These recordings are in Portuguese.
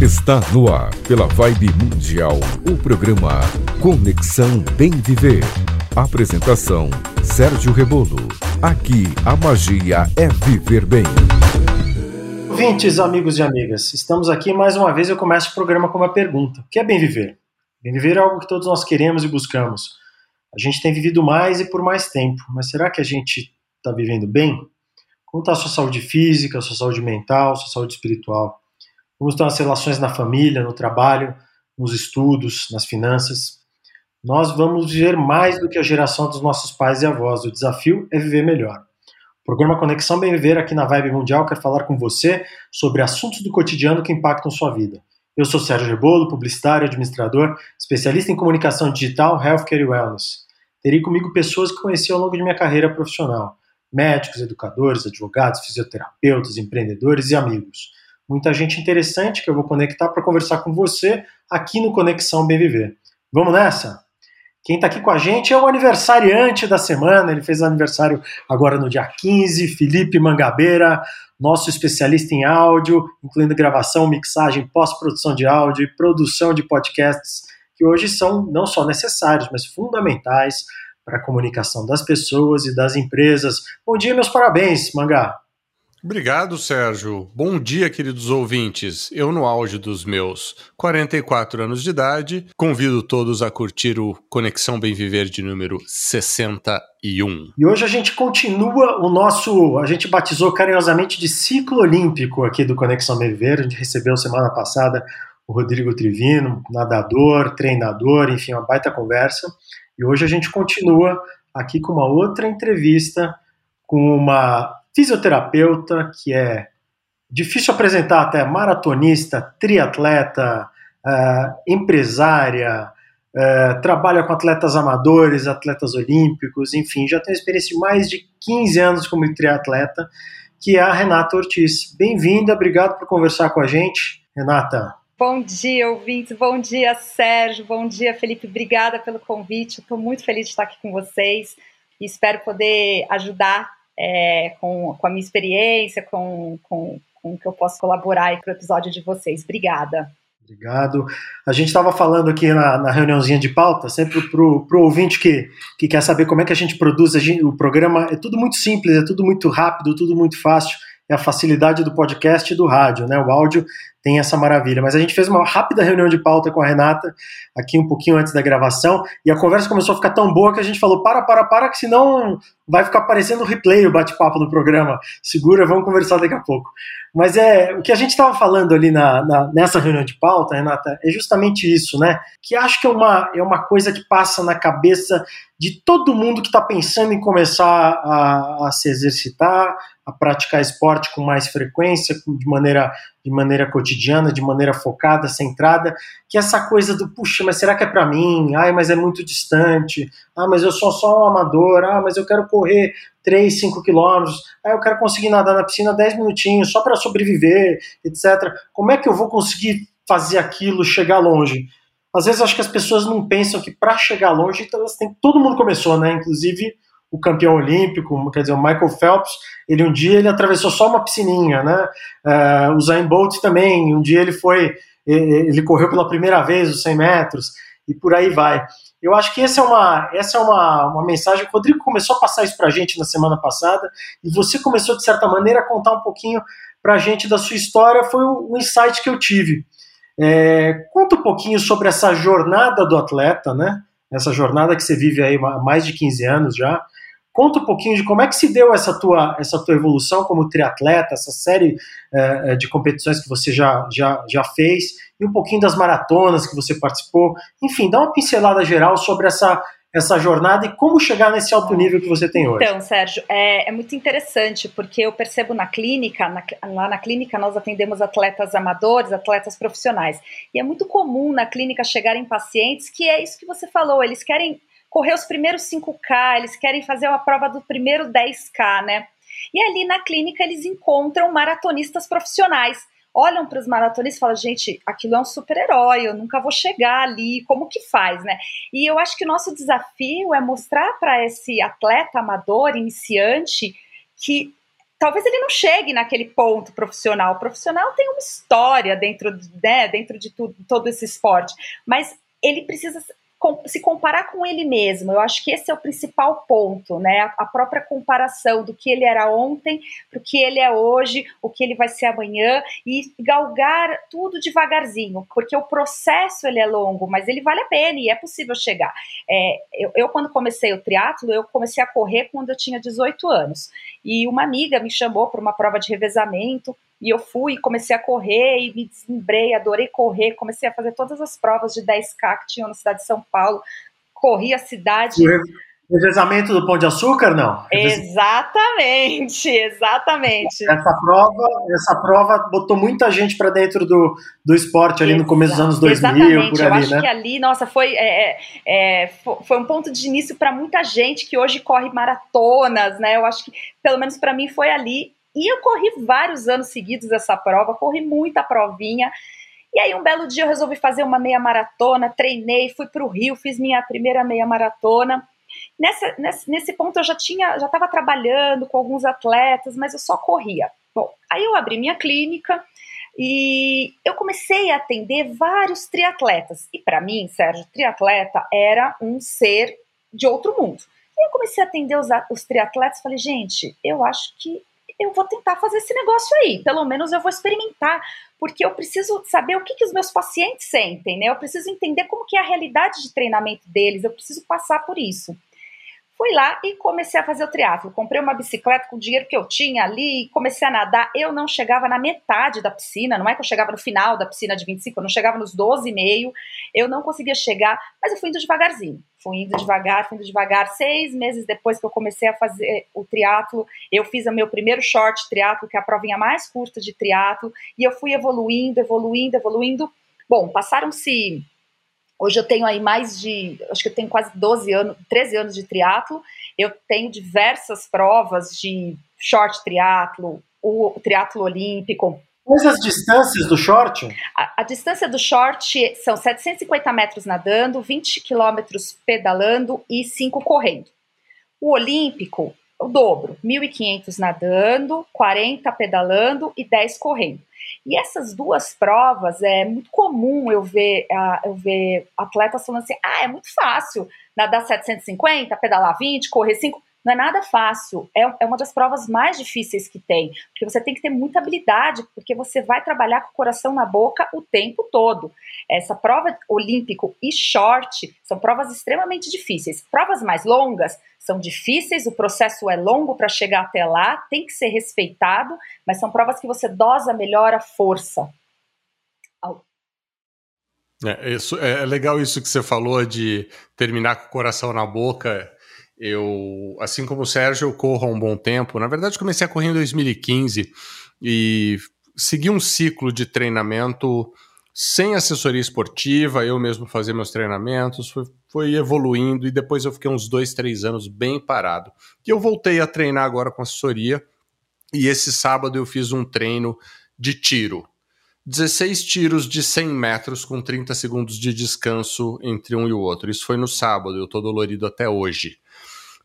Está no ar, pela Vibe Mundial, o programa Conexão Bem Viver. Apresentação: Sérgio Rebolo. Aqui a magia é viver bem. Ouvintes, amigos e amigas, estamos aqui mais uma vez. Eu começo o programa com uma pergunta: O que é bem viver? Bem viver é algo que todos nós queremos e buscamos. A gente tem vivido mais e por mais tempo, mas será que a gente está vivendo bem? Como está a sua saúde física, a sua saúde mental, a sua saúde espiritual? Como estão as relações na família, no trabalho, nos estudos, nas finanças? Nós vamos viver mais do que a geração dos nossos pais e avós. O desafio é viver melhor. O programa Conexão Bem Viver aqui na Vibe Mundial quer falar com você sobre assuntos do cotidiano que impactam sua vida. Eu sou Sérgio Rebolo, publicitário, administrador, especialista em comunicação digital, healthcare e wellness. Terei comigo pessoas que conheci ao longo de minha carreira profissional: médicos, educadores, advogados, fisioterapeutas, empreendedores e amigos muita gente interessante que eu vou conectar para conversar com você aqui no Conexão Bem Viver. Vamos nessa? Quem está aqui com a gente é o aniversariante da semana, ele fez aniversário agora no dia 15, Felipe Mangabeira, nosso especialista em áudio, incluindo gravação, mixagem, pós-produção de áudio e produção de podcasts, que hoje são não só necessários, mas fundamentais para a comunicação das pessoas e das empresas. Bom dia, meus parabéns, Mangá. Obrigado, Sérgio. Bom dia, queridos ouvintes. Eu, no auge dos meus 44 anos de idade, convido todos a curtir o Conexão Bem Viver de número 61. E hoje a gente continua o nosso, a gente batizou carinhosamente de ciclo olímpico aqui do Conexão Bem Viver. A gente recebeu semana passada o Rodrigo Trivino, nadador, treinador, enfim, uma baita conversa. E hoje a gente continua aqui com uma outra entrevista com uma fisioterapeuta, que é difícil apresentar até maratonista, triatleta, uh, empresária, uh, trabalha com atletas amadores, atletas olímpicos, enfim, já tem experiência de mais de 15 anos como triatleta, que é a Renata Ortiz. Bem-vinda, obrigado por conversar com a gente, Renata. Bom dia, ouvintes. Bom dia, Sérgio. Bom dia, Felipe. Obrigada pelo convite. Estou muito feliz de estar aqui com vocês e espero poder ajudar é, com, com a minha experiência, com, com, com o que eu posso colaborar para o episódio de vocês. Obrigada. Obrigado. A gente estava falando aqui na, na, reuniãozinha de pauta, sempre para o ouvinte que, que quer saber como é que a gente produz a gente, o programa. É tudo muito simples, é tudo muito rápido, tudo muito fácil. É a facilidade do podcast e do rádio, né? O áudio tem essa maravilha. Mas a gente fez uma rápida reunião de pauta com a Renata, aqui um pouquinho antes da gravação, e a conversa começou a ficar tão boa que a gente falou: para, para, para, que senão vai ficar parecendo replay o bate-papo do programa. Segura, vamos conversar daqui a pouco. Mas é o que a gente estava falando ali na, na, nessa reunião de pauta, Renata, é justamente isso, né? Que acho que é uma, é uma coisa que passa na cabeça de todo mundo que está pensando em começar a, a se exercitar, a praticar esporte com mais frequência, de maneira, de maneira cotidiana, de maneira focada, centrada, que essa coisa do, puxa, mas será que é para mim? Ai, mas é muito distante. Ah, mas eu sou só um amador. Ah, mas eu quero correr 3, 5 quilômetros. Ah, eu quero conseguir nadar na piscina 10 minutinhos só para sobreviver, etc. Como é que eu vou conseguir fazer aquilo, chegar longe? Às vezes acho que as pessoas não pensam que para chegar longe, então, tem, todo mundo começou, né? Inclusive o campeão olímpico, quer dizer, o Michael Phelps, ele um dia ele atravessou só uma piscininha, né? Uh, o Zayn Bolt também, um dia ele foi, ele correu pela primeira vez os 100 metros e por aí vai. Eu acho que essa é uma, essa é uma, uma mensagem. O Rodrigo começou a passar isso para a gente na semana passada e você começou de certa maneira a contar um pouquinho para a gente da sua história. Foi o insight que eu tive. É, conta um pouquinho sobre essa jornada do atleta, né? Essa jornada que você vive aí há mais de 15 anos já. Conta um pouquinho de como é que se deu essa tua, essa tua evolução como triatleta, essa série é, é, de competições que você já, já, já fez, e um pouquinho das maratonas que você participou. Enfim, dá uma pincelada geral sobre essa, essa jornada e como chegar nesse alto nível que você tem hoje. Então, Sérgio, é, é muito interessante, porque eu percebo na clínica, na, lá na clínica nós atendemos atletas amadores, atletas profissionais, e é muito comum na clínica chegarem pacientes que é isso que você falou, eles querem correr os primeiros 5K, eles querem fazer a prova do primeiro 10K, né? E ali na clínica eles encontram maratonistas profissionais. Olham para os maratonistas e falam, gente, aquilo é um super-herói, eu nunca vou chegar ali, como que faz, né? E eu acho que o nosso desafio é mostrar para esse atleta amador, iniciante, que talvez ele não chegue naquele ponto profissional. O profissional tem uma história dentro, né, dentro de tudo, todo esse esporte, mas ele precisa se comparar com ele mesmo. Eu acho que esse é o principal ponto, né? A própria comparação do que ele era ontem para o que ele é hoje, o que ele vai ser amanhã e galgar tudo devagarzinho, porque o processo ele é longo, mas ele vale a pena e é possível chegar. É, eu, eu, quando comecei o triatlo, eu comecei a correr quando eu tinha 18 anos e uma amiga me chamou para uma prova de revezamento e eu fui, comecei a correr e me desembrei, adorei correr, comecei a fazer todas as provas de 10K que tinham na cidade de São Paulo, corri a cidade. O revezamento do Pão de Açúcar, não? Exatamente, exatamente. Essa prova, essa prova botou muita gente para dentro do, do esporte ali Exato, no começo dos anos 2000, exatamente. por ali, Eu acho né? que ali, nossa, foi, é, é, é foi um ponto de início para muita gente que hoje corre maratonas, né? Eu acho que, pelo menos para mim, foi ali e eu corri vários anos seguidos essa prova, corri muita provinha. E aí, um belo dia, eu resolvi fazer uma meia maratona, treinei, fui para o Rio, fiz minha primeira meia maratona. Nessa, nesse, nesse ponto, eu já tinha, já estava trabalhando com alguns atletas, mas eu só corria. Bom, aí eu abri minha clínica e eu comecei a atender vários triatletas. E para mim, Sérgio, triatleta era um ser de outro mundo. E eu comecei a atender os, os triatletas, falei, gente, eu acho que eu vou tentar fazer esse negócio aí, pelo menos eu vou experimentar, porque eu preciso saber o que, que os meus pacientes sentem, né? Eu preciso entender como que é a realidade de treinamento deles, eu preciso passar por isso. Fui lá e comecei a fazer o triatlo. Comprei uma bicicleta com o dinheiro que eu tinha ali, comecei a nadar. Eu não chegava na metade da piscina, não é que eu chegava no final da piscina de 25, eu não chegava nos 12,5, eu não conseguia chegar, mas eu fui indo devagarzinho. Fui indo devagar, fui indo devagar. Seis meses depois que eu comecei a fazer o triatlo, eu fiz o meu primeiro short triatlo, que é a provinha mais curta de triatlo, e eu fui evoluindo, evoluindo, evoluindo. Bom, passaram-se Hoje eu tenho aí mais de, acho que eu tenho quase 12 anos, 13 anos de triatlo. Eu tenho diversas provas de short triatlo, o triatlo olímpico. Quais as distâncias do short? A, a, distância do short são 750 metros nadando, 20 quilômetros pedalando e 5 correndo. O olímpico, o dobro, 1.500 nadando, 40 pedalando e 10 correndo. E essas duas provas é muito comum eu ver, uh, eu ver atletas falando assim: ah, é muito fácil nadar 750, pedalar 20, correr 5. Não é nada fácil, é, é uma das provas mais difíceis que tem, porque você tem que ter muita habilidade, porque você vai trabalhar com o coração na boca o tempo todo. Essa prova olímpico e short são provas extremamente difíceis. Provas mais longas são difíceis, o processo é longo para chegar até lá, tem que ser respeitado, mas são provas que você dosa melhor a força. É, isso, é legal isso que você falou de terminar com o coração na boca. Eu, assim como o Sérgio, eu corro há um bom tempo. Na verdade, comecei a correr em 2015 e segui um ciclo de treinamento sem assessoria esportiva, eu mesmo fazia meus treinamentos, foi, foi, evoluindo e depois eu fiquei uns dois, três anos bem parado. E eu voltei a treinar agora com assessoria e esse sábado eu fiz um treino de tiro. 16 tiros de 100 metros com 30 segundos de descanso entre um e o outro. Isso foi no sábado, eu tô dolorido até hoje.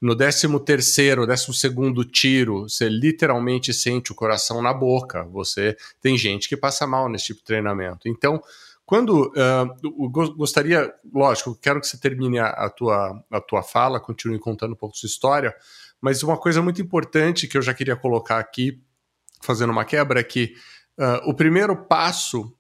No 13 terceiro, 12 segundo tiro, você literalmente sente o coração na boca. Você tem gente que passa mal nesse tipo de treinamento. Então, quando uh, gostaria, lógico, quero que você termine a, a, tua, a tua fala, continue contando um pouco sua história, mas uma coisa muito importante que eu já queria colocar aqui, fazendo uma quebra, é que uh, o primeiro passo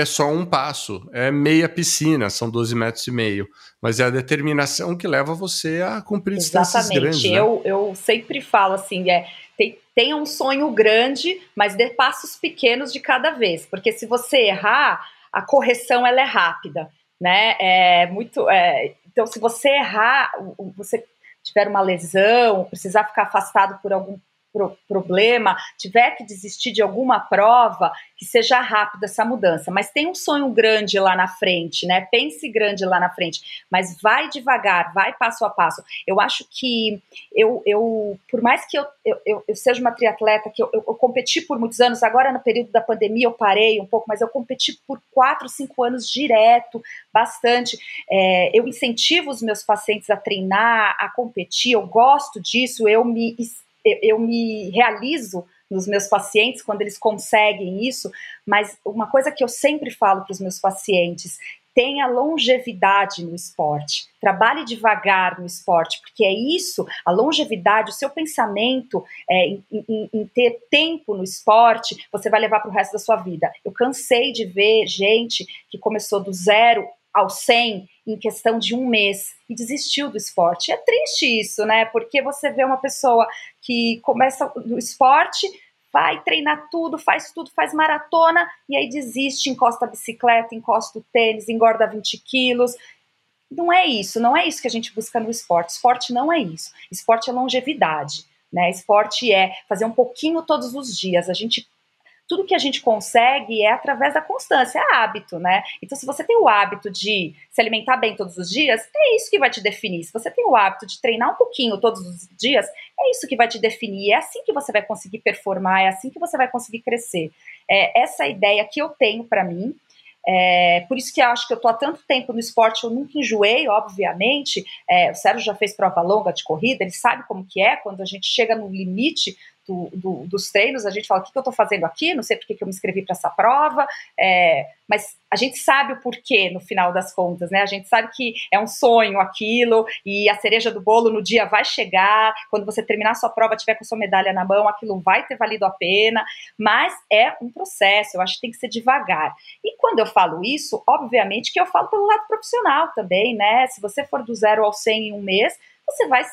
é só um passo, é meia piscina, são 12 metros e meio, mas é a determinação que leva você a cumprir distâncias grandes. Né? Eu, eu sempre falo assim, é, tem, tenha um sonho grande, mas dê passos pequenos de cada vez, porque se você errar, a correção ela é rápida, né? É muito, é, então se você errar, você tiver uma lesão, precisar ficar afastado por algum pro problema, tiver que desistir de alguma prova, que seja rápida essa mudança. Mas tem um sonho grande lá na frente, né? Pense grande lá na frente, mas vai devagar, vai passo a passo. Eu acho que eu, eu por mais que eu, eu, eu seja uma triatleta, que eu, eu, eu, competi por muitos anos, agora no período da pandemia eu parei um pouco, mas eu competi por quatro, cinco anos direto, bastante. É, eu incentivo os meus pacientes a treinar, a competir, eu gosto disso, eu me eu, me realizo nos meus pacientes quando eles conseguem isso, mas uma coisa que eu sempre falo para os meus pacientes tenha longevidade no esporte, trabalhe devagar no esporte, porque é isso, a longevidade, o seu pensamento é, em, em, em, ter tempo no esporte, você vai levar para o resto da sua vida. Eu cansei de ver gente que começou do zero ao 100 em questão de um mês e desistiu do esporte. É triste isso, né? Porque você vê uma pessoa que começa no esporte vai treinar tudo, faz tudo, faz maratona e aí desiste, encosta a bicicleta, encosta o tênis, engorda 20 quilos. Não é isso, não é isso que a gente busca no esporte. Esporte não é isso. Esporte é longevidade. Né? Esporte é fazer um pouquinho todos os dias. A gente tudo que a gente consegue é através da constância, é hábito, né? Então, se você tem o hábito de se alimentar bem todos os dias, é isso que vai te definir. Se você tem o hábito de treinar um pouquinho todos os dias, é isso que vai te definir. É assim que você vai conseguir performar, é assim que você vai conseguir crescer. É essa ideia que eu tenho para mim. É, por isso que eu acho que eu tô há tanto tempo no esporte, eu nunca enjoei, obviamente. É, o Sérgio já fez prova longa de corrida, ele sabe como que é quando a gente chega no limite do, do, dos treinos, a gente fala: o que, que eu estou fazendo aqui? Não sei por que, que eu me inscrevi para essa prova, é, mas a gente sabe o porquê no final das contas, né? A gente sabe que é um sonho aquilo e a cereja do bolo no dia vai chegar. Quando você terminar sua prova, tiver com sua medalha na mão, aquilo vai ter valido a pena, mas é um processo, eu acho que tem que ser devagar. E quando eu falo isso, obviamente que eu falo pelo lado profissional também, né? Se você for do zero ao 100 em um mês, você vai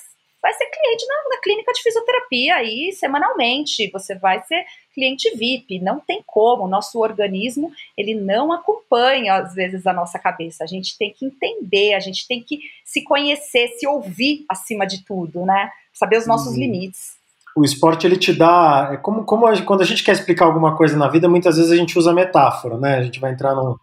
vai ser cliente na, na, clínica de fisioterapia aí semanalmente, você vai ser cliente VIP, não tem como, o nosso organismo, ele não acompanha às vezes a nossa cabeça, a gente tem que entender, a gente tem que se conhecer, se ouvir acima de tudo, né, saber os nossos uhum. limites. O esporte ele te dá, é como, como a, quando a gente quer explicar alguma coisa na vida, muitas vezes a gente usa metáfora, né, a gente vai entrar num,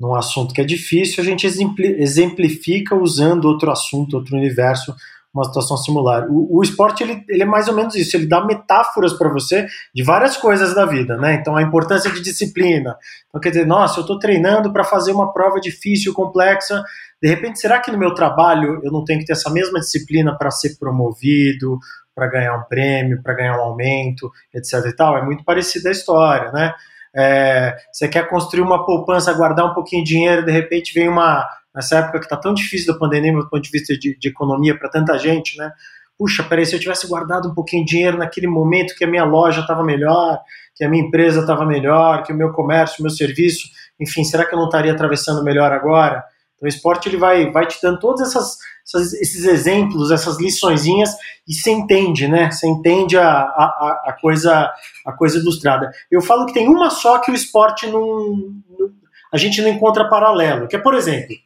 num assunto que é difícil, a gente exemplifica usando outro assunto, outro universo, uma situação similar. O, o esporte ele, ele é mais ou menos isso, ele dá metáforas para você de várias coisas da vida, né? Então a importância de disciplina. Então quer dizer, nossa, eu estou treinando para fazer uma prova difícil, complexa. De repente, será que no meu trabalho eu não tenho que ter essa mesma disciplina para ser promovido, para ganhar um prêmio, para ganhar um aumento, etc. e tal? É muito parecida a história, né? É, você quer construir uma poupança, guardar um pouquinho de dinheiro, de repente vem uma nessa época que está tão difícil da pandemia do ponto de vista de, de economia para tanta gente, né? Puxa, peraí, se eu tivesse guardado um pouquinho de dinheiro naquele momento que a minha loja estava melhor, que a minha empresa estava melhor, que o meu comércio, o meu serviço, enfim, será que eu não estaria atravessando melhor agora? Então, o esporte ele vai, vai te dando todos essas, essas, esses exemplos, essas liçõezinhas, e você entende, né? Você entende a, a, a, coisa, a coisa ilustrada. Eu falo que tem uma só que o esporte não, não a gente não encontra paralelo, que é, por exemplo,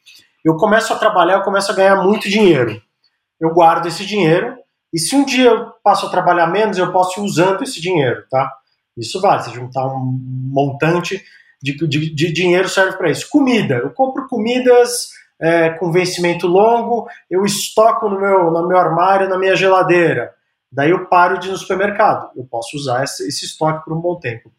eu começo a trabalhar, eu começo a ganhar muito dinheiro. Eu guardo esse dinheiro, e se um dia eu passo a trabalhar menos, eu posso ir usando esse dinheiro, tá? Isso vale, se juntar um montante de, de, de dinheiro serve para isso. Comida, eu compro comidas é, com vencimento longo, eu estoco no meu, no meu armário, na minha geladeira. Daí eu paro de ir no supermercado. Eu posso usar esse, esse estoque por um bom tempo.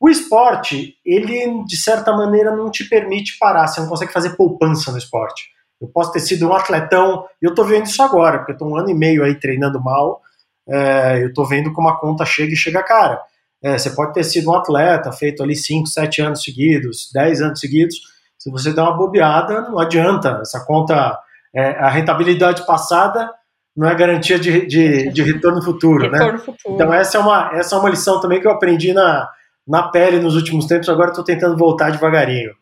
O esporte, ele de certa maneira não te permite parar, você não consegue fazer poupança no esporte. Eu posso ter sido um atletão, e eu tô vendo isso agora, porque eu tô um ano e meio aí treinando mal, é, eu tô vendo como a conta chega e chega cara. É, você pode ter sido um atleta, feito ali 5, 7 anos seguidos, 10 anos seguidos, se você der uma bobeada, não adianta, essa conta, é, a rentabilidade passada não é garantia de, de, de retorno futuro, né? retorno né? Futuro. Então essa é, uma, essa é uma lição também que eu aprendi na, na pele nos últimos tempos, agora estou tentando voltar devagarinho.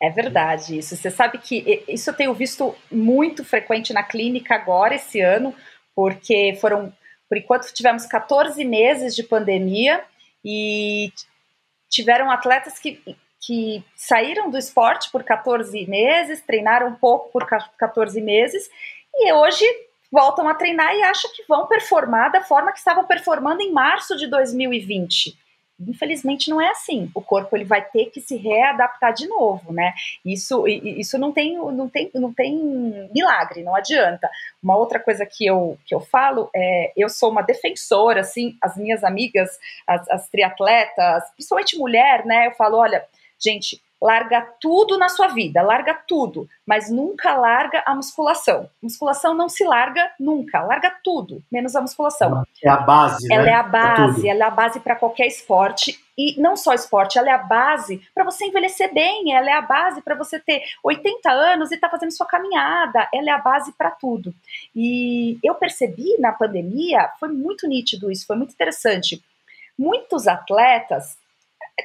É verdade isso. Você sabe que isso eu tenho visto muito frequente na clínica agora, esse ano, porque foram, por enquanto, tivemos 14 meses de pandemia e tiveram atletas que, que saíram do esporte por 14 meses, treinaram um pouco por 14 meses e hoje voltam a treinar e acham que vão performar da forma que estavam performando em março de 2020. Infelizmente não é assim. O corpo ele vai ter que se readaptar de novo, né? Isso, isso não tem, não tem, não tem milagre, não adianta. Uma outra coisa que eu, que eu falo é, eu sou uma defensora, assim, as minhas amigas, as, as triatletas, principalmente mulher, né? Eu falo, olha, gente, larga tudo na sua vida, larga tudo, mas nunca larga a musculação. Musculação não se larga nunca, larga tudo, menos a musculação. É a base, Ela né? é a base, ela é a base para qualquer esporte e não só esporte, ela é a base para você envelhecer bem, ela é a base para você ter 80 anos e estar tá fazendo sua caminhada, ela é a base para tudo. E eu percebi na pandemia, foi muito nítido isso, foi muito interessante. Muitos atletas,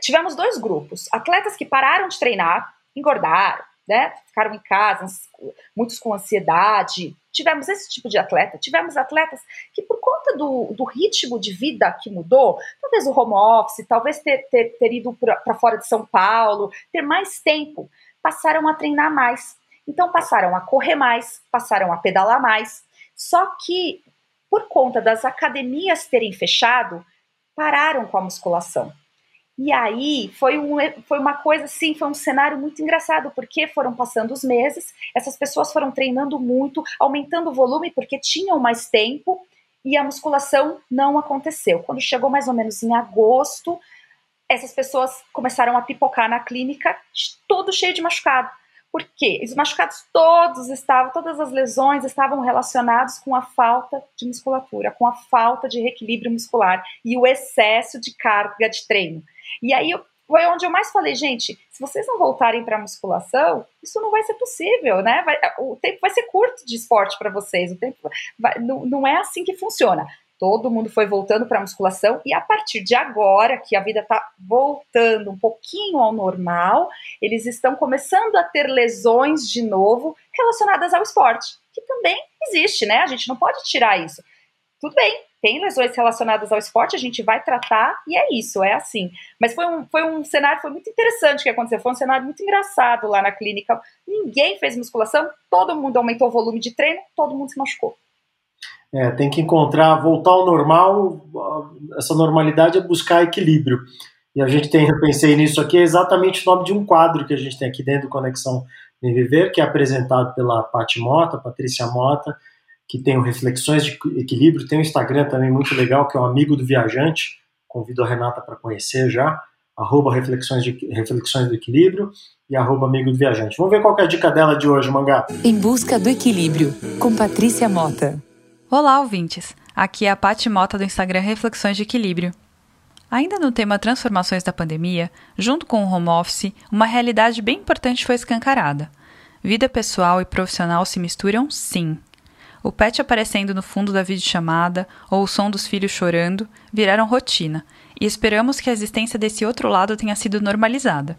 tivemos dois grupos: atletas que pararam de treinar, engordaram, né? Ficaram em casa, muitos com ansiedade. Tivemos esse tipo de atleta. Tivemos atletas que, por conta do, do ritmo de vida que mudou, talvez o home office, talvez ter, ter, ter ido para fora de São Paulo, ter mais tempo, passaram a treinar mais. Então, passaram a correr mais, passaram a pedalar mais. Só que, por conta das academias terem fechado, pararam com a musculação. E aí foi, um, foi uma coisa assim, foi um cenário muito engraçado, porque foram passando os meses, essas pessoas foram treinando muito, aumentando o volume porque tinham mais tempo e a musculação não aconteceu. Quando chegou mais ou menos em agosto, essas pessoas começaram a pipocar na clínica, todo cheio de machucado. Por quê? Os machucados todos estavam, todas as lesões estavam relacionados com a falta de musculatura, com a falta de reequilíbrio muscular e o excesso de carga de treino. E aí foi onde eu mais falei, gente, se vocês não voltarem para a musculação, isso não vai ser possível, né? Vai, o tempo vai ser curto de esporte para vocês, o tempo vai, não, não é assim que funciona. Todo mundo foi voltando para a musculação e a partir de agora, que a vida está voltando um pouquinho ao normal, eles estão começando a ter lesões de novo relacionadas ao esporte, que também existe, né? A gente não pode tirar isso. Tudo bem, tem lesões relacionadas ao esporte, a gente vai tratar e é isso, é assim. Mas foi um, foi um cenário, foi muito interessante que aconteceu, foi um cenário muito engraçado lá na clínica. Ninguém fez musculação, todo mundo aumentou o volume de treino, todo mundo se machucou. É, tem que encontrar, voltar ao normal, essa normalidade é buscar equilíbrio. E a gente tem, eu pensei nisso aqui, é exatamente o nome de um quadro que a gente tem aqui dentro do Conexão Bem Viver, que é apresentado pela Paty Mota, Patrícia Mota, que tem o Reflexões de Equilíbrio, tem um Instagram também muito legal, que é o Amigo do Viajante, convido a Renata para conhecer já, arroba Reflexões, de, Reflexões do Equilíbrio e arroba Amigo do Viajante. Vamos ver qual é a dica dela de hoje, Mangá. Em Busca do Equilíbrio, com Patrícia Mota. Olá, ouvintes! Aqui é a Paty Mota do Instagram Reflexões de Equilíbrio. Ainda no tema transformações da pandemia, junto com o home office, uma realidade bem importante foi escancarada. Vida pessoal e profissional se misturam, sim. O pet aparecendo no fundo da videochamada ou o som dos filhos chorando viraram rotina, e esperamos que a existência desse outro lado tenha sido normalizada.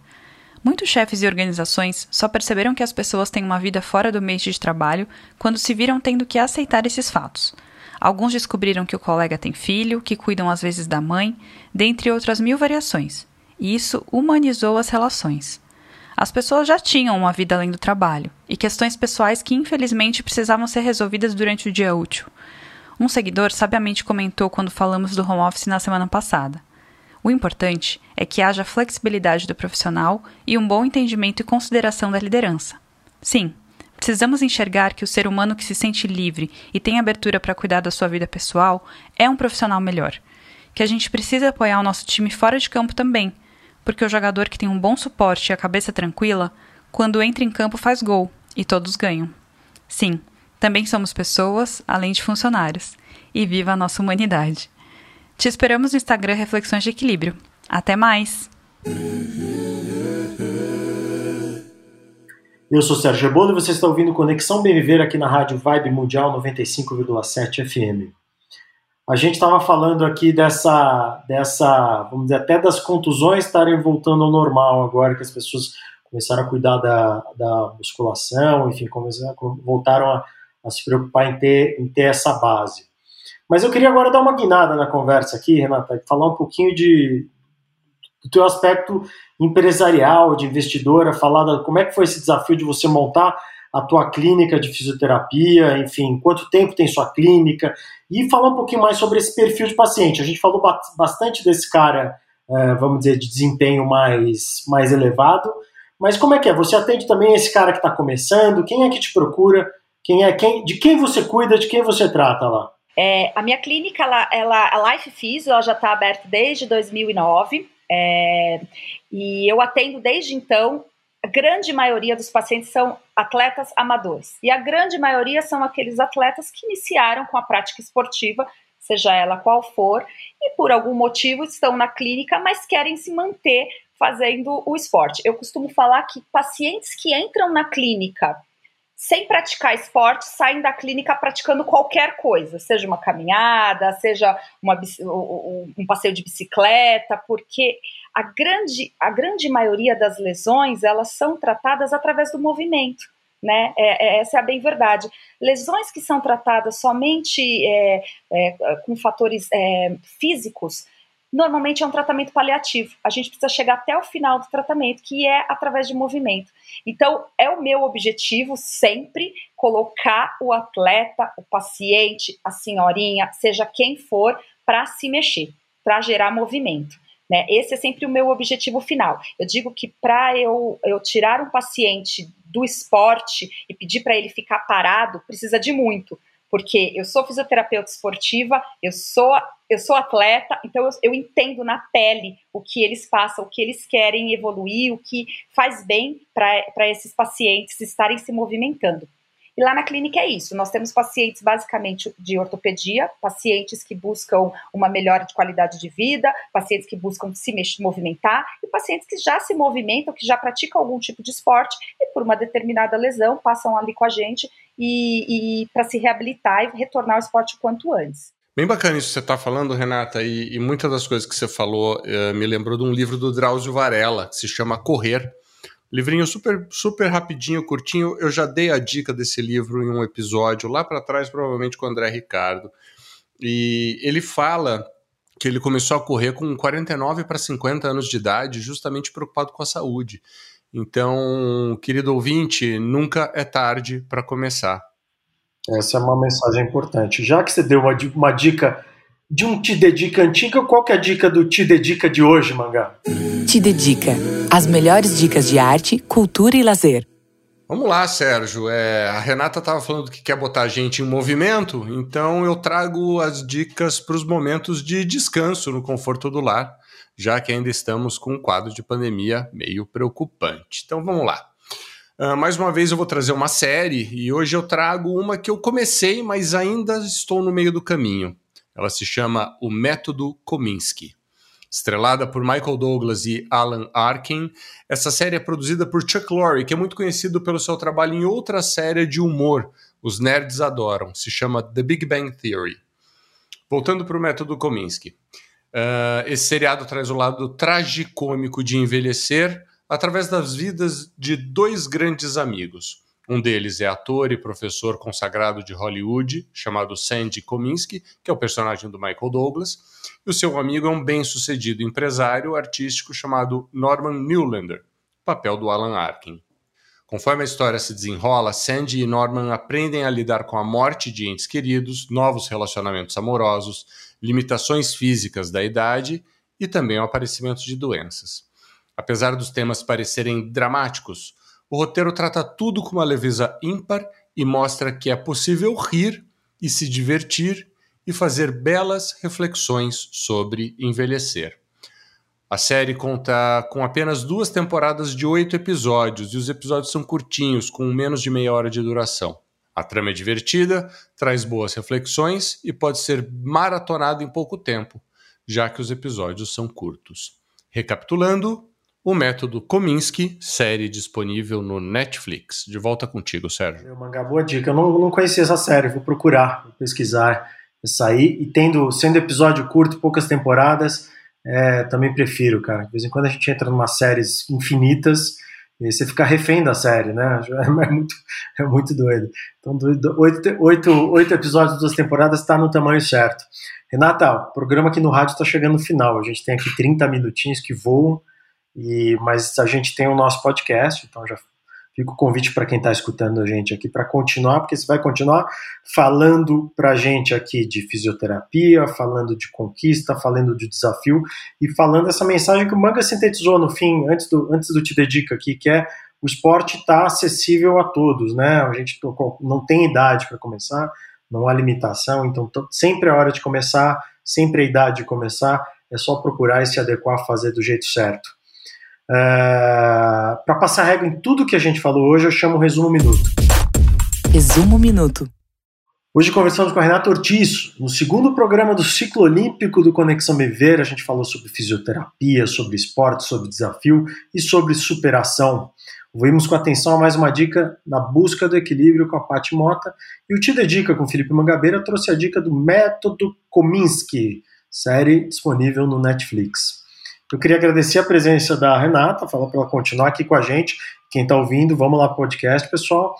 Muitos chefes e organizações só perceberam que as pessoas têm uma vida fora do ambiente de trabalho quando se viram tendo que aceitar esses fatos. Alguns descobriram que o colega tem filho, que cuidam às vezes da mãe, dentre outras mil variações. E isso humanizou as relações. As pessoas já tinham uma vida além do trabalho, e questões pessoais que infelizmente precisavam ser resolvidas durante o dia útil. Um seguidor sabiamente comentou quando falamos do home office na semana passada. O importante é que haja flexibilidade do profissional e um bom entendimento e consideração da liderança. Sim, precisamos enxergar que o ser humano que se sente livre e tem abertura para cuidar da sua vida pessoal é um profissional melhor. Que a gente precisa apoiar o nosso time fora de campo também, porque o jogador que tem um bom suporte e a cabeça tranquila, quando entra em campo faz gol e todos ganham. Sim, também somos pessoas, além de funcionários. E viva a nossa humanidade! Te esperamos no Instagram Reflexões de Equilíbrio. Até mais! Eu sou Sérgio Rebolo e você está ouvindo Conexão Bem Viver aqui na Rádio Vibe Mundial 95,7 FM. A gente estava falando aqui dessa, dessa, vamos dizer, até das contusões estarem voltando ao normal agora que as pessoas começaram a cuidar da, da musculação, enfim, começaram, voltaram a, a se preocupar em ter, em ter essa base. Mas eu queria agora dar uma guinada na conversa aqui, Renata, falar um pouquinho de, do teu aspecto empresarial, de investidora, falar da, como é que foi esse desafio de você montar a tua clínica de fisioterapia, enfim, quanto tempo tem sua clínica, e falar um pouquinho mais sobre esse perfil de paciente. A gente falou bastante desse cara, é, vamos dizer, de desempenho mais, mais elevado, mas como é que é? Você atende também esse cara que está começando? Quem é que te procura? Quem é quem? De quem você cuida? De quem você trata lá? É, a minha clínica, ela, ela, a Life Physio, ela já está aberta desde 2009. É, e eu atendo desde então a grande maioria dos pacientes são atletas amadores. E a grande maioria são aqueles atletas que iniciaram com a prática esportiva, seja ela qual for, e por algum motivo estão na clínica, mas querem se manter fazendo o esporte. Eu costumo falar que pacientes que entram na clínica sem praticar esporte, saem da clínica praticando qualquer coisa, seja uma caminhada, seja uma, um passeio de bicicleta, porque a grande, a grande maioria das lesões elas são tratadas através do movimento. Né? É, é, essa é a bem verdade. Lesões que são tratadas somente é, é com fatores é, físicos, normalmente é um tratamento paliativo. A gente precisa chegar até o final do tratamento, que é através de movimento. Então, é o meu objetivo sempre colocar o atleta, o paciente, a senhorinha, seja quem for, para se mexer, para gerar movimento. Né? Esse é sempre o meu objetivo final. Eu digo que para eu, eu tirar um paciente do esporte e pedir para ele ficar parado, precisa de muito porque eu sou fisioterapeuta esportiva, eu sou eu sou atleta, então eu, eu, entendo na pele o que eles passam, o que eles querem evoluir, o que faz bem para esses pacientes estarem se movimentando. E lá na clínica é isso. Nós temos pacientes basicamente de ortopedia, pacientes que buscam uma melhora de qualidade de vida, pacientes que buscam se mexer, movimentar e pacientes que já se movimentam, que já praticam algum tipo de esporte e por uma determinada lesão passam ali com a gente e, e para se reabilitar e retornar ao esporte o quanto antes. Bem bacana isso que você está falando, Renata, e, e, muitas das coisas que você falou uh, me lembrou de um livro do Drauzio Varela, que se chama Correr. Livrinho super, super rapidinho, curtinho. Eu já dei a dica desse livro em um episódio lá para trás, provavelmente com o André Ricardo. E ele fala que ele começou a correr com 49 para 50 anos de idade, justamente preocupado com a saúde. Então, querido ouvinte, nunca é tarde para começar. Essa é uma mensagem importante. Já que você deu uma, uma dica de um Te Dedica antiga, qual que é a dica do Te Dedica de hoje, Mangá? Te Dedica. As melhores dicas de arte, cultura e lazer. Vamos lá, Sérgio. É, a Renata estava falando que quer botar a gente em movimento, então eu trago as dicas para os momentos de descanso no conforto do lar já que ainda estamos com um quadro de pandemia meio preocupante. Então vamos lá. Uh, mais uma vez eu vou trazer uma série e hoje eu trago uma que eu comecei, mas ainda estou no meio do caminho. Ela se chama O Método Kominsky. Estrelada por Michael Douglas e Alan Arkin, essa série é produzida por Chuck Lorre, que é muito conhecido pelo seu trabalho em outra série de humor, os nerds adoram, se chama The Big Bang Theory. Voltando para o método Kominsky. Uh, esse seriado traz o lado tragicômico de envelhecer através das vidas de dois grandes amigos. Um deles é ator e professor consagrado de Hollywood, chamado Sandy Kominsky, que é o personagem do Michael Douglas, e o seu amigo é um bem-sucedido empresário artístico chamado Norman Newlander, papel do Alan Arkin. Conforme a história se desenrola, Sandy e Norman aprendem a lidar com a morte de entes queridos, novos relacionamentos amorosos, limitações físicas da idade e também o aparecimento de doenças. Apesar dos temas parecerem dramáticos, o roteiro trata tudo com uma leveza ímpar e mostra que é possível rir e se divertir e fazer belas reflexões sobre envelhecer. A série conta com apenas duas temporadas de oito episódios e os episódios são curtinhos, com menos de meia hora de duração. A trama é divertida, traz boas reflexões e pode ser maratonada em pouco tempo, já que os episódios são curtos. Recapitulando, o método Kominsky, série disponível no Netflix. De volta contigo, Sérgio. Meu mangá, boa dica. Eu não, não conhecia essa série, vou procurar, vou pesquisar isso aí. E tendo, sendo episódio curto, poucas temporadas, é, também prefiro, cara. De vez em quando a gente entra numa séries infinitas e você fica refém da série, né? É muito, é muito doido. Então, oito, oito, oito episódios, duas temporadas, está no tamanho certo. Renata, o programa aqui no rádio está chegando no final. A gente tem aqui 30 minutinhos que voam, e, mas a gente tem o nosso podcast, então já Fica o convite para quem está escutando a gente aqui para continuar, porque você vai continuar falando para a gente aqui de fisioterapia, falando de conquista, falando de desafio e falando essa mensagem que o Manga sintetizou no fim, antes do, antes do Te Dedica aqui, que é o esporte está acessível a todos, né? A gente não tem idade para começar, não há limitação, então sempre é hora de começar, sempre é idade de começar, é só procurar e se adequar a fazer do jeito certo. É, Para passar régua em tudo que a gente falou hoje, eu chamo Resumo Minuto. Resumo Minuto. Hoje conversamos com a Renata Ortiz. No segundo programa do ciclo olímpico do Conexão Viver, a gente falou sobre fisioterapia, sobre esporte, sobre desafio e sobre superação. Ouvimos com atenção mais uma dica na busca do equilíbrio com a Paty Mota e o Te Dedica com Felipe Mangabeira trouxe a dica do Método Kominsky, série disponível no Netflix. Eu queria agradecer a presença da Renata, falar para ela continuar aqui com a gente. Quem está ouvindo, vamos lá podcast, pessoal.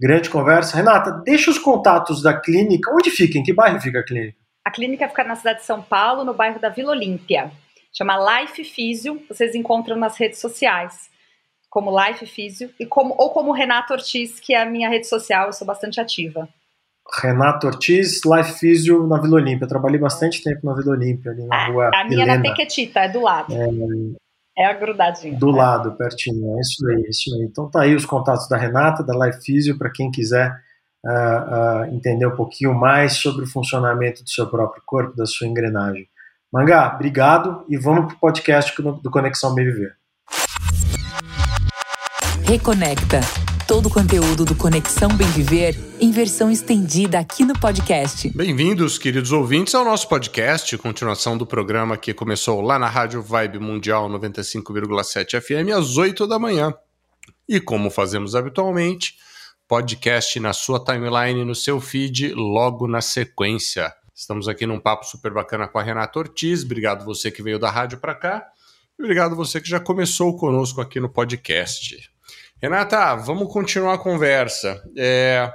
Grande conversa. Renata, deixa os contatos da clínica. Onde fica? Em que bairro fica a clínica? A clínica fica na cidade de São Paulo, no bairro da Vila Olímpia. Chama Life Físio. Vocês encontram nas redes sociais, como Life Físio, e como, ou como Renato Ortiz, que é a minha rede social, eu sou bastante ativa. Renato Ortiz, Life Físio na Vila Olímpia. trabalhei bastante tempo na Vila Olímpia, ali na a, rua. A minha Helena. na Tequetita, é do lado. É, é a grudadinha. Do lado, pertinho. É isso aí, é isso aí. Então tá aí os contatos da Renata, da Life Physio, para quem quiser uh, uh, entender um pouquinho mais sobre o funcionamento do seu próprio corpo, da sua engrenagem. Mangá, obrigado e vamos pro podcast do Conexão Bem Viver. Reconecta. Todo o conteúdo do Conexão Bem Viver em versão estendida aqui no podcast. Bem-vindos, queridos ouvintes, ao nosso podcast, continuação do programa que começou lá na Rádio Vibe Mundial 95,7 FM às 8 da manhã. E como fazemos habitualmente, podcast na sua timeline, no seu feed, logo na sequência. Estamos aqui num papo super bacana com a Renata Ortiz. Obrigado você que veio da rádio para cá. E obrigado você que já começou conosco aqui no podcast. Renata, vamos continuar a conversa. É,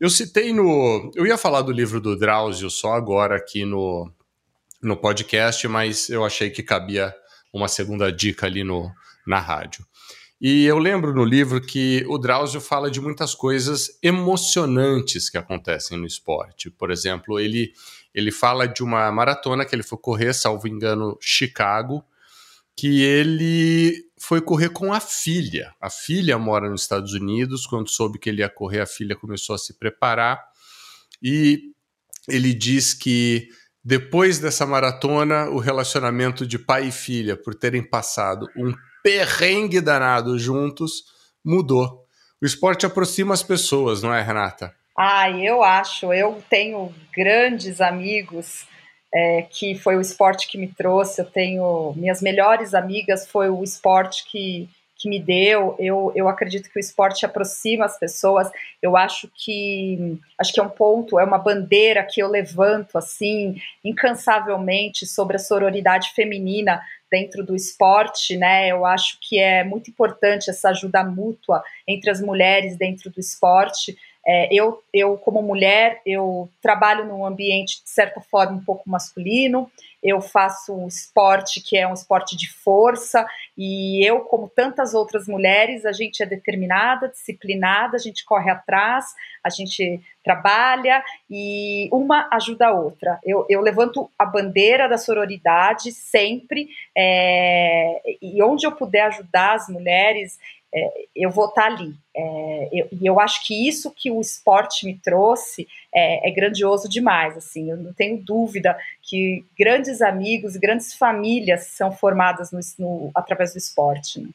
eu citei no. Eu ia falar do livro do Drauzio só agora aqui no, no podcast, mas eu achei que cabia uma segunda dica ali no, na rádio. E eu lembro no livro que o Drauzio fala de muitas coisas emocionantes que acontecem no esporte. Por exemplo, ele, ele fala de uma maratona que ele foi correr, salvo engano, Chicago, que ele foi correr com a filha. A filha mora nos Estados Unidos. Quando soube que ele ia correr, a filha começou a se preparar. E ele diz que depois dessa maratona, o relacionamento de pai e filha, por terem passado um perrengue danado juntos, mudou. O esporte aproxima as pessoas, não é, Renata? Ah, eu acho. Eu tenho grandes amigos é, que foi o esporte que me trouxe. Eu tenho minhas melhores amigas, foi o esporte que, que me deu. Eu, eu acredito que o esporte aproxima as pessoas. Eu acho que acho que é um ponto, é uma bandeira que eu levanto assim incansavelmente sobre a sororidade feminina dentro do esporte, né? Eu acho que é muito importante essa ajuda mútua entre as mulheres dentro do esporte. É, eu, eu, como mulher, eu trabalho num ambiente, de certa forma, um pouco masculino, eu faço um esporte que é um esporte de força, e eu, como tantas outras mulheres, a gente é determinada, disciplinada, a gente corre atrás, a gente trabalha, e uma ajuda a outra. Eu, eu levanto a bandeira da sororidade sempre, é, e onde eu puder ajudar as mulheres, é, eu vou estar ali. É, eu, e eu acho que isso que o esporte me trouxe é, é, grandioso demais. Assim, eu não tenho dúvida que grandes amigos, grandes famílias são formadas no, no, através do esporte. Né?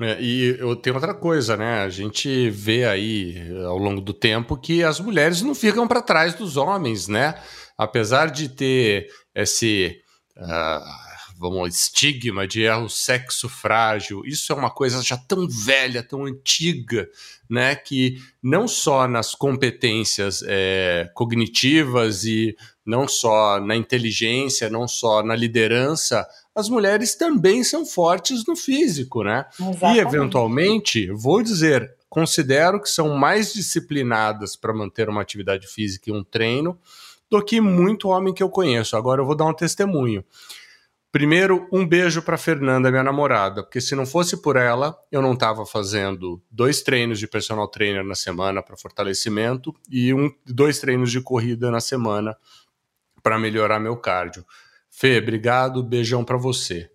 É, e eu tenho outra coisa, né? A gente vê aí ao longo do tempo que as mulheres não ficam para trás dos homens, né? Apesar de ter esse. Uh, vamos, estigma de é o sexo frágil. Isso é uma coisa já tão velha, tão antiga, né? Que não só nas competências é, cognitivas e não só na inteligência, não só na liderança, as mulheres também são fortes no físico, né? Exatamente. E eventualmente, vou dizer, considero que são mais disciplinadas para manter uma atividade física e um treino do que muito homem que eu conheço. Agora eu vou dar um testemunho. Primeiro, um beijo para Fernanda, minha namorada, porque se não fosse por ela, eu não estava fazendo dois treinos de personal trainer na semana para fortalecimento e um, dois treinos de corrida na semana para melhorar meu cardio. Fê, obrigado, beijão para você.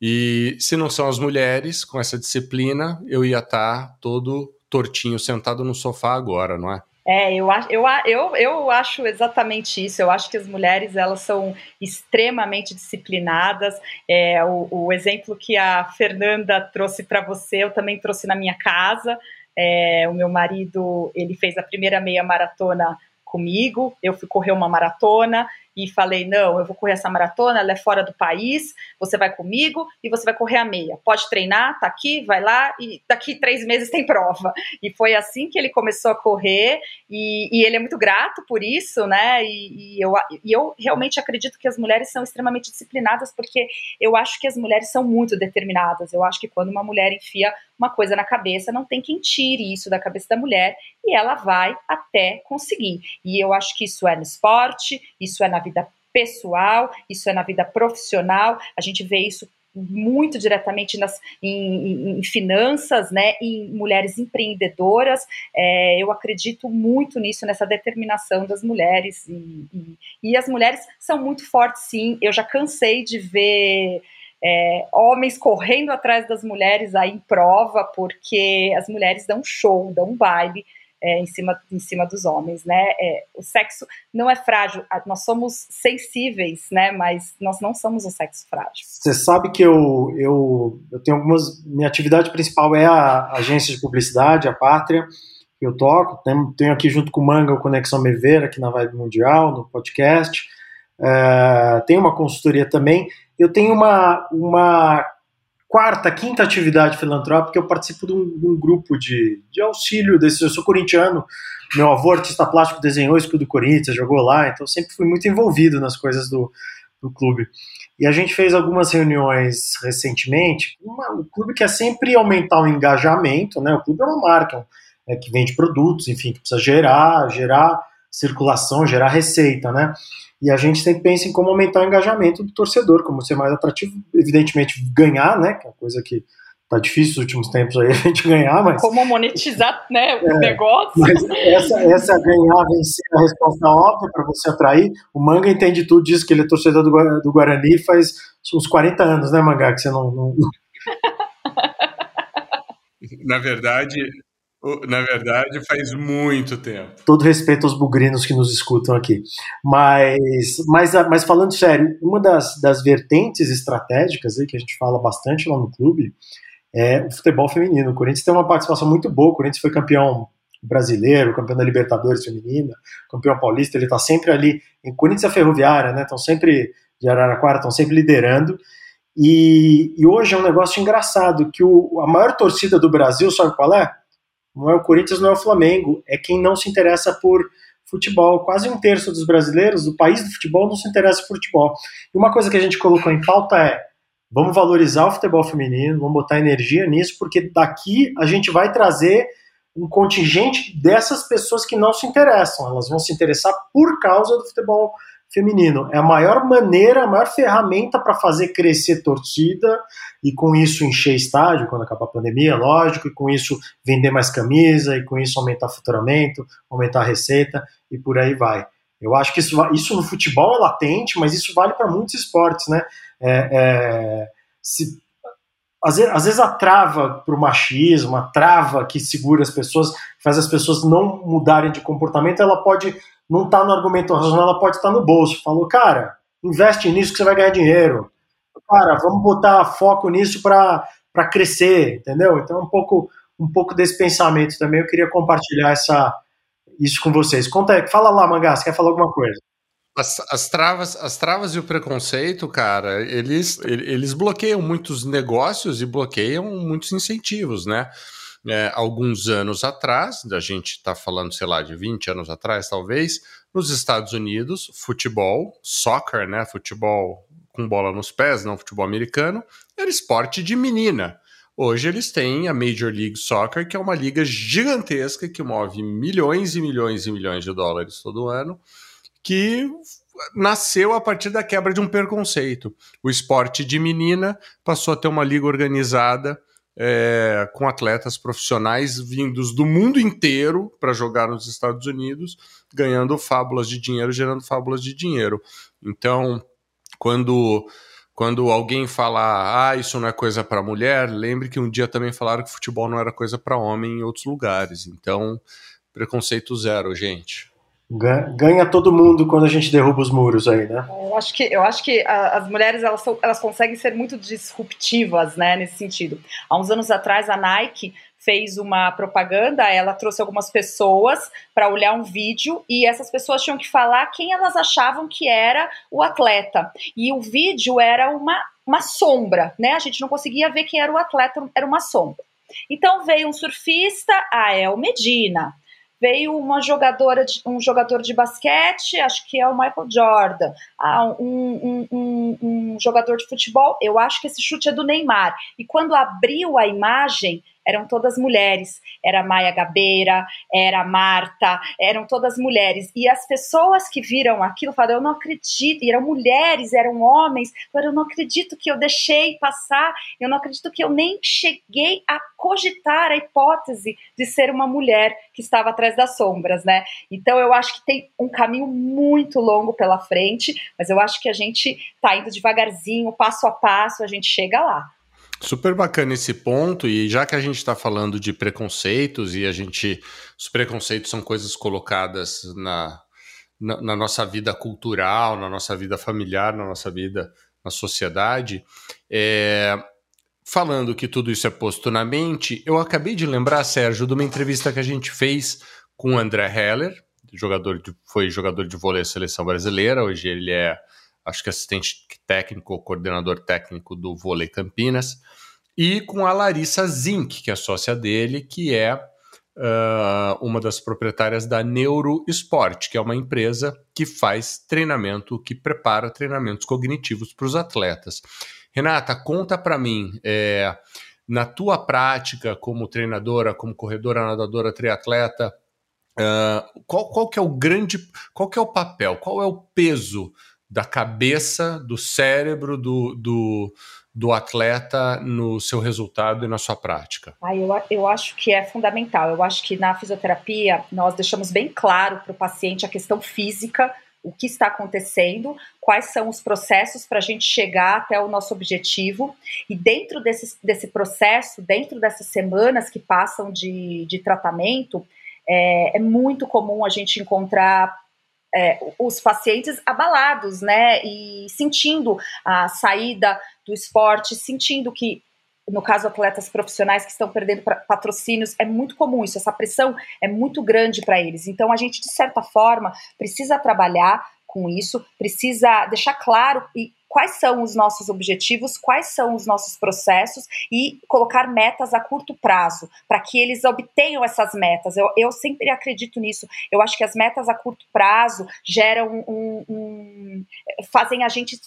E se não são as mulheres com essa disciplina, eu ia estar tá todo tortinho sentado no sofá agora, não é? É, eu, eu, eu, eu acho exatamente isso. Eu acho que as mulheres elas são extremamente disciplinadas. É, o, o exemplo que a Fernanda trouxe para você, eu também trouxe na minha casa. É, o meu marido ele fez a primeira meia maratona comigo. Eu fui correr uma maratona e falei: não, eu vou correr essa maratona, ela é fora do país, você vai comigo e você vai correr a meia. Pode treinar, tá aqui, vai lá, e daqui três meses tem prova. E foi assim que ele começou a correr, e, e ele é muito grato por isso, né? E, e, eu, e eu realmente acredito que as mulheres são extremamente disciplinadas, porque eu acho que as mulheres são muito determinadas. Eu acho que quando uma mulher enfia uma coisa na cabeça, não tem quem tire isso da cabeça da mulher, e ela vai até conseguir. E eu acho que isso é no esporte, isso é na vida pessoal, isso é na vida profissional, a gente vê isso muito diretamente nas, em, em, finanças, né, em mulheres empreendedoras. É, eu acredito muito nisso, nessa determinação das mulheres. E, e, e, as mulheres são muito fortes, sim. Eu já cansei de ver é, homens correndo atrás das mulheres aí em prova, porque as mulheres dão show, dão baile é, em, cima, em cima dos homens, né? É, o sexo não é frágil, nós somos sensíveis, né? Mas nós não somos um sexo frágil. Você sabe que eu, eu, eu tenho algumas. Minha atividade principal é a agência de publicidade, a Pátria, eu toco. Tenho, tenho aqui junto com o Manga o Conexão Meveira, aqui na Vibe Mundial, no podcast. É, tenho uma consultoria também. Eu tenho uma, uma quarta, quinta atividade filantrópica, eu participo de um, de um grupo de, de auxílio desse. Eu sou corintiano, meu avô, artista plástico, desenhou isso do Corinthians, jogou lá, então sempre fui muito envolvido nas coisas do, do clube. E a gente fez algumas reuniões recentemente. Uma, o clube quer sempre aumentar o engajamento, né? O clube é uma marca é, que vende produtos, enfim, que precisa gerar, gerar circulação, gerar receita, né? E a gente sempre pensa em como aumentar o engajamento do torcedor, como ser mais atrativo, evidentemente ganhar, né? Que é uma coisa que tá difícil nos últimos tempos aí a gente ganhar, mas. Como monetizar né, o é, negócio. Mas essa, essa ganhar, vencer a resposta óbvia para você atrair. O Manga entende tudo, diz que ele é torcedor do, do Guarani faz uns 40 anos, né, Manga? Que você não... não... Na verdade, na verdade, faz muito tempo. Todo respeito aos bugrinos que nos escutam aqui. Mas, mas, mas falando sério, uma das, das vertentes estratégicas aí, que a gente fala bastante lá no clube é o futebol feminino. O Corinthians tem uma participação muito boa. O Corinthians foi campeão brasileiro, campeão da Libertadores feminina, campeão paulista. Ele está sempre ali. Em Corinthians é ferroviária, né? Estão sempre de Araraquara, estão sempre liderando. E, e, hoje é um negócio engraçado que o, a maior torcida do Brasil, sabe qual é? Não é o Corinthians, não é o Flamengo, é quem não se interessa por futebol. Quase um terço dos brasileiros do país do futebol não se interessa por futebol. E uma coisa que a gente colocou em pauta é: vamos valorizar o futebol feminino, vamos botar energia nisso, porque daqui a gente vai trazer um contingente dessas pessoas que não se interessam. Elas vão se interessar por causa do futebol feminino. É a maior maneira, a maior ferramenta para fazer crescer torcida e com isso encher estádio quando acabar a pandemia, lógico, e com isso vender mais camisa e com isso aumentar faturamento, aumentar a receita e por aí vai. Eu acho que isso, isso no futebol é latente, mas isso vale para muitos esportes, né? É, é, se, às vezes, às vezes a trava para o machismo, a trava que segura as pessoas, faz as pessoas não mudarem de comportamento, ela pode não está no argumento racional, ela pode estar no bolso. Falou, cara, investe nisso que você vai ganhar dinheiro. Cara, vamos botar foco nisso para crescer, entendeu? Então, um pouco, um pouco desse pensamento também. Eu queria compartilhar essa, isso com vocês. Conta fala lá, Mangá, você quer falar alguma coisa? As, as, travas, as travas e o preconceito, cara, eles, eles bloqueiam muitos negócios e bloqueiam muitos incentivos, né? É, alguns anos atrás, a gente está falando, sei lá, de 20 anos atrás, talvez, nos Estados Unidos, futebol, soccer, né? Futebol com bola nos pés, não futebol americano, era esporte de menina. Hoje eles têm a Major League Soccer, que é uma liga gigantesca que move milhões e milhões e milhões de dólares todo ano, que nasceu a partir da quebra de um preconceito. O esporte de menina passou a ter uma liga organizada é, com atletas profissionais vindos do mundo inteiro para jogar nos Estados Unidos, ganhando fábulas de dinheiro, gerando fábulas de dinheiro. Então, quando quando alguém fala, ah, isso não é coisa para mulher, lembre que um dia também falaram que futebol não era coisa para homem em outros lugares. Então, preconceito zero, gente. Ganha todo mundo quando a gente derruba os muros aí, né? Eu acho que, eu acho que as mulheres elas, são, elas conseguem ser muito disruptivas, né, nesse sentido. Há uns anos atrás, a Nike fez uma propaganda, ela trouxe algumas pessoas para olhar um vídeo e essas pessoas tinham que falar quem elas achavam que era o atleta. E o vídeo era uma, uma sombra, né? A gente não conseguia ver quem era o atleta, era uma sombra. Então veio um surfista, ah, é o Medina veio uma jogadora de, um jogador de basquete, acho que é o Michael Jordan, ah, um, um, um, um, jogador de futebol, eu acho que esse chute é do Neymar. E quando abriu a imagem, eram todas mulheres. Era Maia Gabeira, era Marta, eram todas mulheres. E as pessoas que viram aquilo falaram: Eu não acredito. E eram mulheres, eram homens. Falaram: Eu não acredito que eu deixei passar. Eu não acredito que eu nem cheguei a cogitar a hipótese de ser uma mulher que estava atrás das sombras, né? Então eu acho que tem um caminho muito longo pela frente, mas eu acho que a gente está indo devagarzinho, passo a passo, a gente chega lá. Super bacana esse ponto, e já que a gente está falando de preconceitos, e a gente. Os preconceitos são coisas colocadas na, na, na, nossa vida cultural, na nossa vida familiar, na nossa vida na sociedade. É, falando que tudo isso é posto na mente, eu acabei de lembrar, Sérgio, de uma entrevista que a gente fez com o André Heller, jogador de, foi jogador de vôlei da seleção brasileira, hoje ele é acho que assistente técnico, coordenador técnico do Vôlei Campinas, e com a Larissa Zink, que é sócia dele, que é uh, uma das proprietárias da Neuro Esporte, que é uma empresa que faz treinamento, que prepara treinamentos cognitivos para os atletas. Renata, conta para mim, é, na tua prática como treinadora, como corredora, nadadora, triatleta, uh, qual, qual que é o grande, qual que é o papel, qual é o peso da cabeça, do cérebro do, do, do atleta no seu resultado e na sua prática? Ah, eu, eu acho que é fundamental. Eu acho que na fisioterapia nós deixamos bem claro para o paciente a questão física, o que está acontecendo, quais são os processos para a gente chegar até o nosso objetivo. E dentro desse, desse processo, dentro dessas semanas que passam de, de tratamento, é, é muito comum a gente encontrar é, os pacientes abalados, né, e sentindo a saída do esporte, sentindo que no caso atletas profissionais que estão perdendo patrocínios, é muito comum isso, essa pressão é muito grande para eles. Então a gente de certa forma precisa trabalhar com isso, precisa deixar claro e quais são os nossos objetivos, quais são os nossos processos e colocar metas a curto prazo, para que eles obtenham essas metas. Eu, eu sempre acredito nisso. Eu acho que as metas a curto prazo geram um, um fazem a gente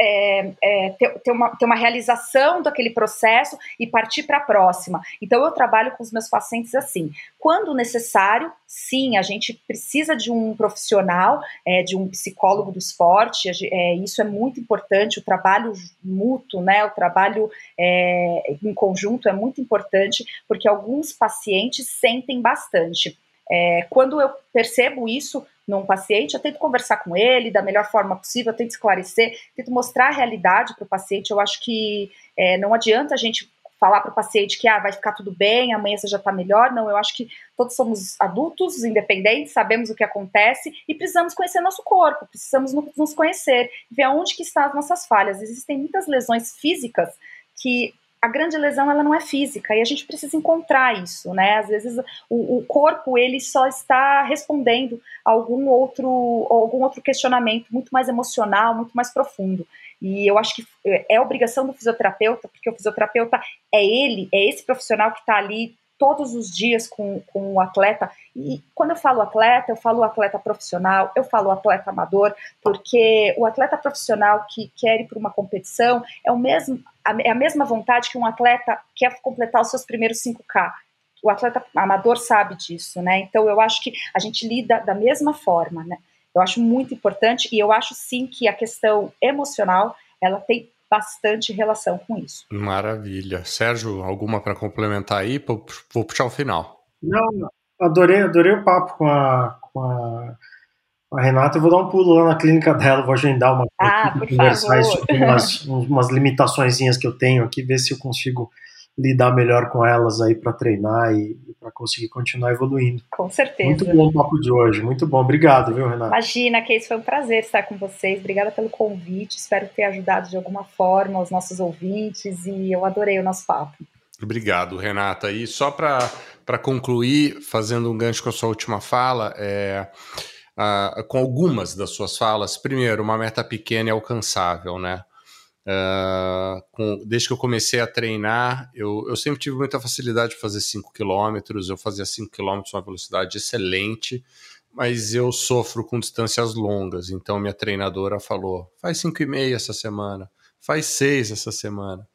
é, é, ter, ter, uma, ter uma realização daquele processo e partir para a próxima. Então, eu trabalho com os meus pacientes assim. Quando necessário, sim, a gente precisa de um profissional, é, de um psicólogo do esporte, é, isso é muito importante, o trabalho mútuo, né, o trabalho é, em conjunto é muito importante, porque alguns pacientes sentem bastante. É, quando eu percebo isso num paciente, eu tento conversar com ele da melhor forma possível, eu tento esclarecer, tento mostrar a realidade para o paciente. Eu acho que é, não adianta a gente falar para o paciente que ah, vai ficar tudo bem, amanhã você já está melhor. Não, eu acho que todos somos adultos, independentes, sabemos o que acontece e precisamos conhecer nosso corpo, precisamos nos conhecer, ver aonde que estão as nossas falhas. Existem muitas lesões físicas que a grande lesão ela não é física e a gente precisa encontrar isso, né? Às vezes o, o, corpo ele só está respondendo a algum outro algum outro questionamento muito mais emocional, muito mais profundo. E eu acho que é obrigação do fisioterapeuta, porque o fisioterapeuta é ele, é esse profissional que está ali todos os dias com, com o atleta. E quando eu falo atleta, eu falo atleta profissional, eu falo atleta amador, porque o atleta profissional que quer ir para uma competição é, o mesmo, é a mesma vontade que um atleta quer completar os seus primeiros 5K. O atleta amador sabe disso, né? Então eu acho que a gente lida da mesma forma, né? Eu acho muito importante e eu acho sim que a questão emocional ela tem bastante relação com isso. Maravilha. Sérgio, alguma para complementar aí? Vou puxar o final. Não, adorei, adorei o papo com a, com a, a Renata. Eu vou dar um pulo lá na clínica dela, vou agendar uma ah, por conversar umas, umas limitações que eu tenho aqui, ver se eu consigo lidar melhor com elas aí para treinar e, e para conseguir continuar evoluindo. Com certeza. Muito bom o papo de hoje, muito bom. Obrigado, viu, Renato? Imagina, que isso foi um prazer estar com vocês. Obrigada pelo convite. Espero ter ajudado de alguma forma os nossos ouvintes e eu adorei o nosso papo. Obrigado, Renata. E só para concluir, fazendo um gancho com a sua última fala, é, com algumas das suas falas. Primeiro, uma meta pequena e alcançável, né? Uh, com, desde que eu comecei a treinar, eu, eu sempre tive muita facilidade de fazer 5 km. Eu fazia 5 km uma velocidade excelente, mas eu sofro com distâncias longas. Então, minha treinadora falou: faz 5,5 essa semana, faz 6 essa semana,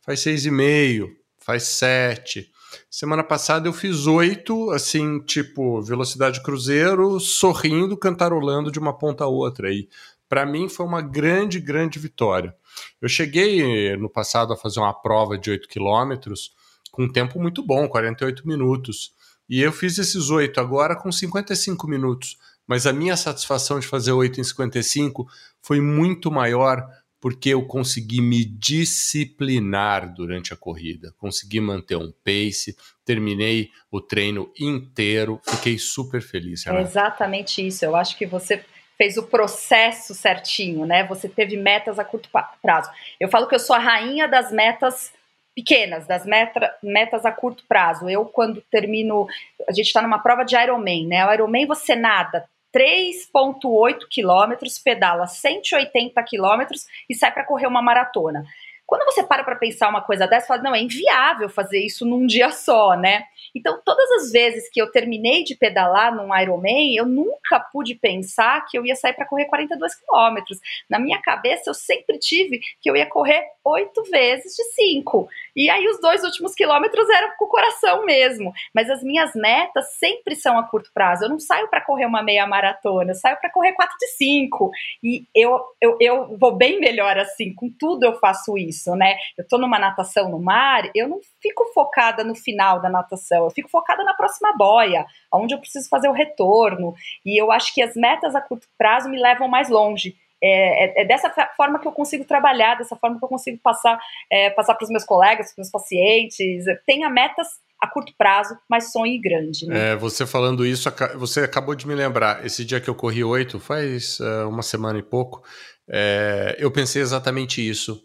faz 6,5, faz 7. Semana passada eu fiz 8, assim, tipo, velocidade cruzeiro, sorrindo, cantarolando de uma ponta a outra. E para mim foi uma grande, grande vitória. Eu cheguei no passado a fazer uma prova de 8 quilômetros com um tempo muito bom, 48 minutos. E eu fiz esses 8 agora com 55 minutos. Mas a minha satisfação de fazer 8 em 55 foi muito maior porque eu consegui me disciplinar durante a corrida, consegui manter um pace, terminei o treino inteiro, fiquei super feliz. É exatamente isso. Eu acho que você fez o processo certinho, né? Você teve metas a curto prazo. Eu falo que eu sou a rainha das metas pequenas, das meta, metas a curto prazo. Eu, quando termino, a gente está numa prova de Ironman, né? O Ironman você nada 3,8 quilômetros, pedala 180 quilômetros e sai para correr uma maratona. Quando você para para pensar uma coisa dessa, fala, não, é inviável fazer isso num dia só, né? Então, todas as vezes que eu terminei de pedalar num Ironman, eu nunca pude pensar que eu ia sair para correr 42 quilômetros. Na minha cabeça, eu sempre tive que eu ia correr oito vezes de cinco. E aí, os dois últimos quilômetros eram com o coração mesmo. Mas as minhas metas sempre são a curto prazo. Eu não saio para correr uma meia maratona, eu saio para correr quatro de cinco. E eu, eu, eu vou bem melhor assim, com tudo eu faço isso, né? Eu tô numa natação no mar, eu não fico focada no final da natação, eu fico focada na próxima boia, onde eu preciso fazer o retorno. E eu acho que as metas a curto prazo me levam mais longe. É, é, é dessa forma que eu consigo trabalhar, dessa forma que eu consigo passar é, passar para os meus colegas, para os meus pacientes. Tenha metas a curto prazo, mas sonhe grande. Né? É, você falando isso, você acabou de me lembrar. Esse dia que eu corri oito, faz uh, uma semana e pouco, é, eu pensei exatamente isso,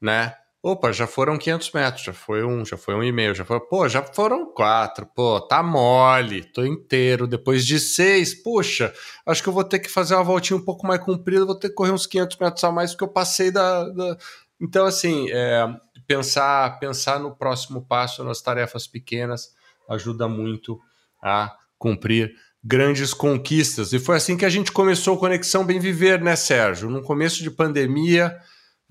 né? Opa, já foram 500 metros, já foi um, já foi um e meio, já foi, pô, já foram quatro, pô, tá mole, tô inteiro. Depois de seis, puxa, acho que eu vou ter que fazer uma voltinha um pouco mais comprida, vou ter que correr uns 500 metros a mais porque eu passei da. da... Então, assim, é, pensar, pensar no próximo passo, nas tarefas pequenas, ajuda muito a cumprir grandes conquistas. E foi assim que a gente começou o Conexão Bem Viver, né, Sérgio? No começo de pandemia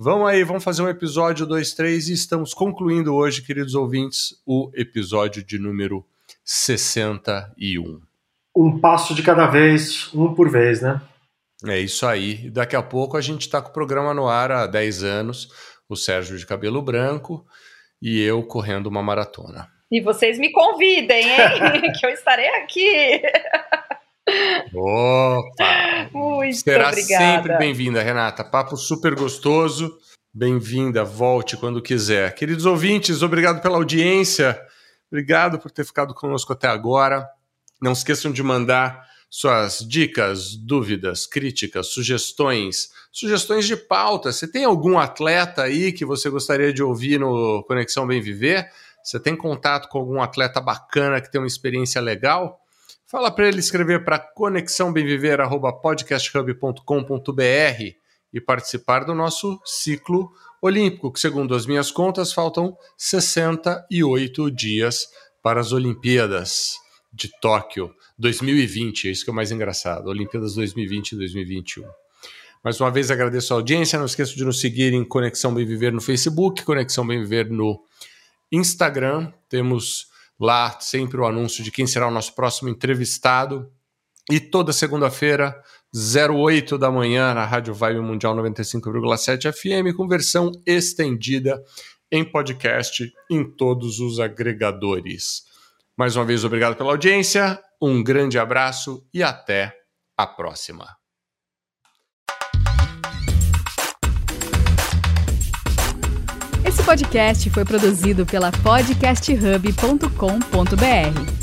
Vamos aí, vamos fazer um episódio 2, 3 e estamos concluindo hoje, queridos ouvintes, o episódio de número 61. Um passo de cada vez, um por vez, né? É isso aí. Daqui a pouco a gente está com o programa no ar há 10 anos, o Sérgio de cabelo branco e eu correndo uma maratona. E vocês me convidem, hein? que eu estarei aqui. Opa! Muito Será obrigada. sempre bem-vinda, Renata. Papo super gostoso. Bem-vinda, volte quando quiser. Queridos ouvintes, obrigado pela audiência. Obrigado por ter ficado conosco até agora. Não esqueçam de mandar suas dicas, dúvidas, críticas, sugestões, sugestões de pauta. Você tem algum atleta aí que você gostaria de ouvir no Conexão Bem Viver? Você tem contato com algum atleta bacana que tem uma experiência legal? Fala para ele escrever para conexãobemviver@podcasthub.com.br e participar do nosso ciclo olímpico, que segundo as minhas contas faltam 68 dias para as Olimpíadas de Tóquio 2020, é isso que é o mais engraçado, Olimpíadas 2020 e 2021. Mais uma vez agradeço a audiência, não esqueça de nos seguir em Conexão Bem Viver no Facebook, Conexão Bem Viver no Instagram, temos lá sempre o anúncio de quem será o nosso próximo entrevistado. E toda segunda-feira, 08 da manhã, na Rádio Vibe Mundial 95,7 FM, com versão estendida em podcast em todos os agregadores. Mais uma vez, obrigado pela audiência, um grande abraço e até a próxima. Esse podcast foi produzido pela podcasthub.com.br.